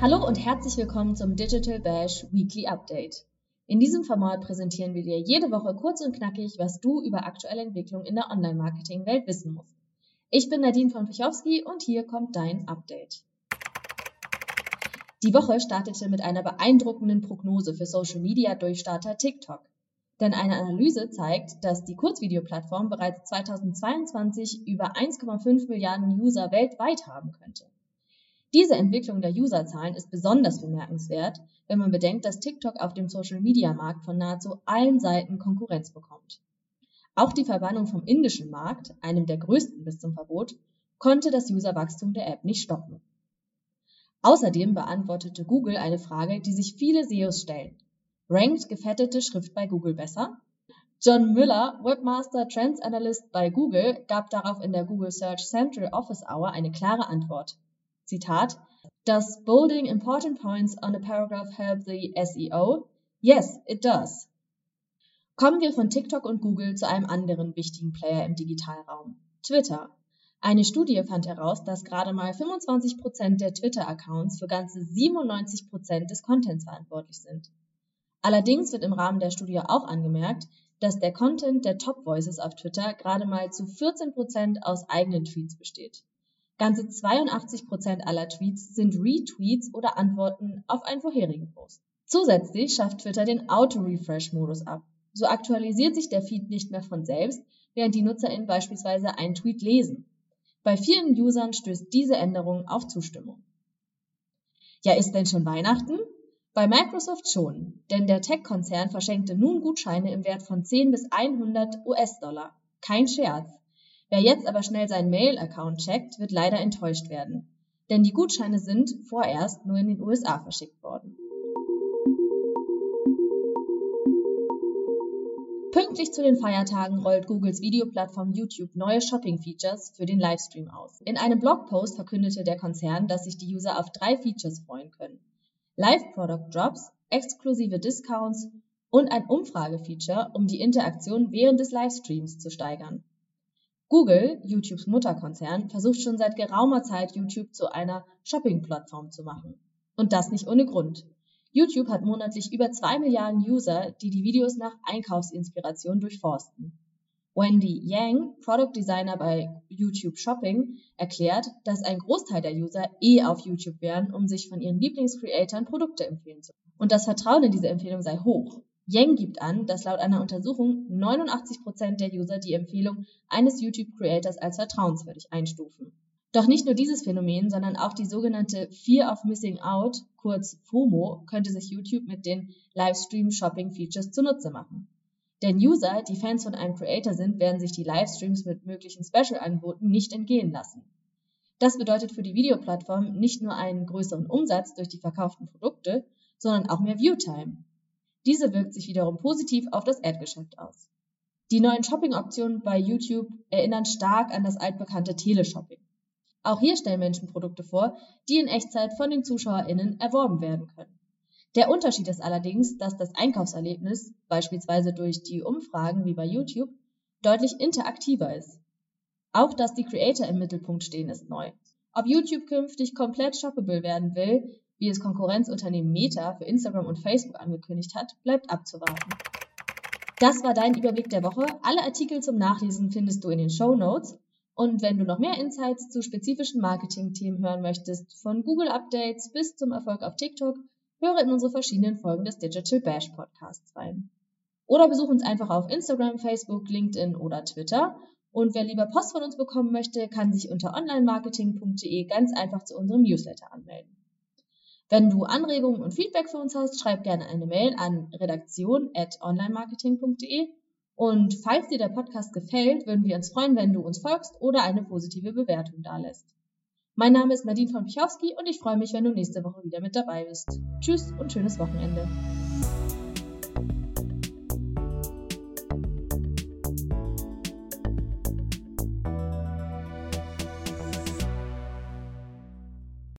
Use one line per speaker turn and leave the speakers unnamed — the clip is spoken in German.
Hallo und herzlich willkommen zum Digital Bash Weekly Update. In diesem Format präsentieren wir dir jede Woche kurz und knackig, was du über aktuelle Entwicklungen in der Online-Marketing-Welt wissen musst. Ich bin Nadine von Pichowski und hier kommt dein Update. Die Woche startete mit einer beeindruckenden Prognose für Social Media Durchstarter TikTok. Denn eine Analyse zeigt, dass die Kurzvideoplattform bereits 2022 über 1,5 Milliarden User weltweit haben könnte. Diese Entwicklung der Userzahlen ist besonders bemerkenswert, wenn man bedenkt, dass TikTok auf dem Social-Media-Markt von nahezu allen Seiten Konkurrenz bekommt. Auch die Verbannung vom indischen Markt, einem der größten bis zum Verbot, konnte das Userwachstum der App nicht stoppen. Außerdem beantwortete Google eine Frage, die sich viele SEOs stellen. Rankt gefettete Schrift bei Google besser? John Müller, Webmaster Trends Analyst bei Google, gab darauf in der Google Search Central Office Hour eine klare Antwort. Zitat, Does bolding important points on a paragraph help the SEO? Yes, it does. Kommen wir von TikTok und Google zu einem anderen wichtigen Player im Digitalraum, Twitter. Eine Studie fand heraus, dass gerade mal 25% der Twitter-Accounts für ganze 97% des Contents verantwortlich sind. Allerdings wird im Rahmen der Studie auch angemerkt, dass der Content der Top Voices auf Twitter gerade mal zu 14% aus eigenen Tweets besteht. Ganze 82 Prozent aller Tweets sind Retweets oder Antworten auf einen vorherigen Post. Zusätzlich schafft Twitter den Auto-Refresh-Modus ab. So aktualisiert sich der Feed nicht mehr von selbst, während die NutzerInnen beispielsweise einen Tweet lesen. Bei vielen Usern stößt diese Änderung auf Zustimmung. Ja, ist denn schon Weihnachten? Bei Microsoft schon, denn der Tech-Konzern verschenkte nun Gutscheine im Wert von 10 bis 100 US-Dollar. Kein Scherz. Wer jetzt aber schnell seinen Mail-Account checkt, wird leider enttäuscht werden. Denn die Gutscheine sind vorerst nur in den USA verschickt worden. Pünktlich zu den Feiertagen rollt Googles Videoplattform YouTube neue Shopping-Features für den Livestream aus. In einem Blogpost verkündete der Konzern, dass sich die User auf drei Features freuen können. Live-Product-Drops, exklusive Discounts und ein Umfrage-Feature, um die Interaktion während des Livestreams zu steigern. Google, YouTubes Mutterkonzern, versucht schon seit geraumer Zeit, YouTube zu einer Shopping-Plattform zu machen. Und das nicht ohne Grund. YouTube hat monatlich über zwei Milliarden User, die die Videos nach Einkaufsinspiration durchforsten. Wendy Yang, Product Designer bei YouTube Shopping, erklärt, dass ein Großteil der User eh auf YouTube wären, um sich von ihren Lieblingscreatoren Produkte empfehlen zu können. Und das Vertrauen in diese Empfehlung sei hoch. Yang gibt an, dass laut einer Untersuchung 89% der User die Empfehlung eines YouTube-Creators als vertrauenswürdig einstufen. Doch nicht nur dieses Phänomen, sondern auch die sogenannte Fear of Missing Out, kurz FOMO, könnte sich YouTube mit den Livestream-Shopping-Features zunutze machen. Denn User, die Fans von einem Creator sind, werden sich die Livestreams mit möglichen Special-Angeboten nicht entgehen lassen. Das bedeutet für die Videoplattform nicht nur einen größeren Umsatz durch die verkauften Produkte, sondern auch mehr Viewtime. Diese wirkt sich wiederum positiv auf das Ad-Geschäft aus. Die neuen Shopping-Optionen bei YouTube erinnern stark an das altbekannte Teleshopping. Auch hier stellen Menschen Produkte vor, die in Echtzeit von den ZuschauerInnen erworben werden können. Der Unterschied ist allerdings, dass das Einkaufserlebnis, beispielsweise durch die Umfragen wie bei YouTube, deutlich interaktiver ist. Auch dass die Creator im Mittelpunkt stehen, ist neu. Ob YouTube künftig komplett shoppable werden will, wie es Konkurrenzunternehmen Meta für Instagram und Facebook angekündigt hat, bleibt abzuwarten. Das war dein Überblick der Woche. Alle Artikel zum Nachlesen findest du in den Show Notes. Und wenn du noch mehr Insights zu spezifischen Marketing-Themen hören möchtest, von Google Updates bis zum Erfolg auf TikTok, höre in unsere verschiedenen Folgen des Digital Bash Podcasts rein. Oder besuch uns einfach auf Instagram, Facebook, LinkedIn oder Twitter. Und wer lieber Post von uns bekommen möchte, kann sich unter onlinemarketing.de ganz einfach zu unserem Newsletter anmelden. Wenn du Anregungen und Feedback für uns hast, schreib gerne eine Mail an redaktion.onlinemarketing.de. Und falls dir der Podcast gefällt, würden wir uns freuen, wenn du uns folgst oder eine positive Bewertung dalässt. Mein Name ist Nadine von Pichowski und ich freue mich, wenn du nächste Woche wieder mit dabei bist. Tschüss und schönes Wochenende.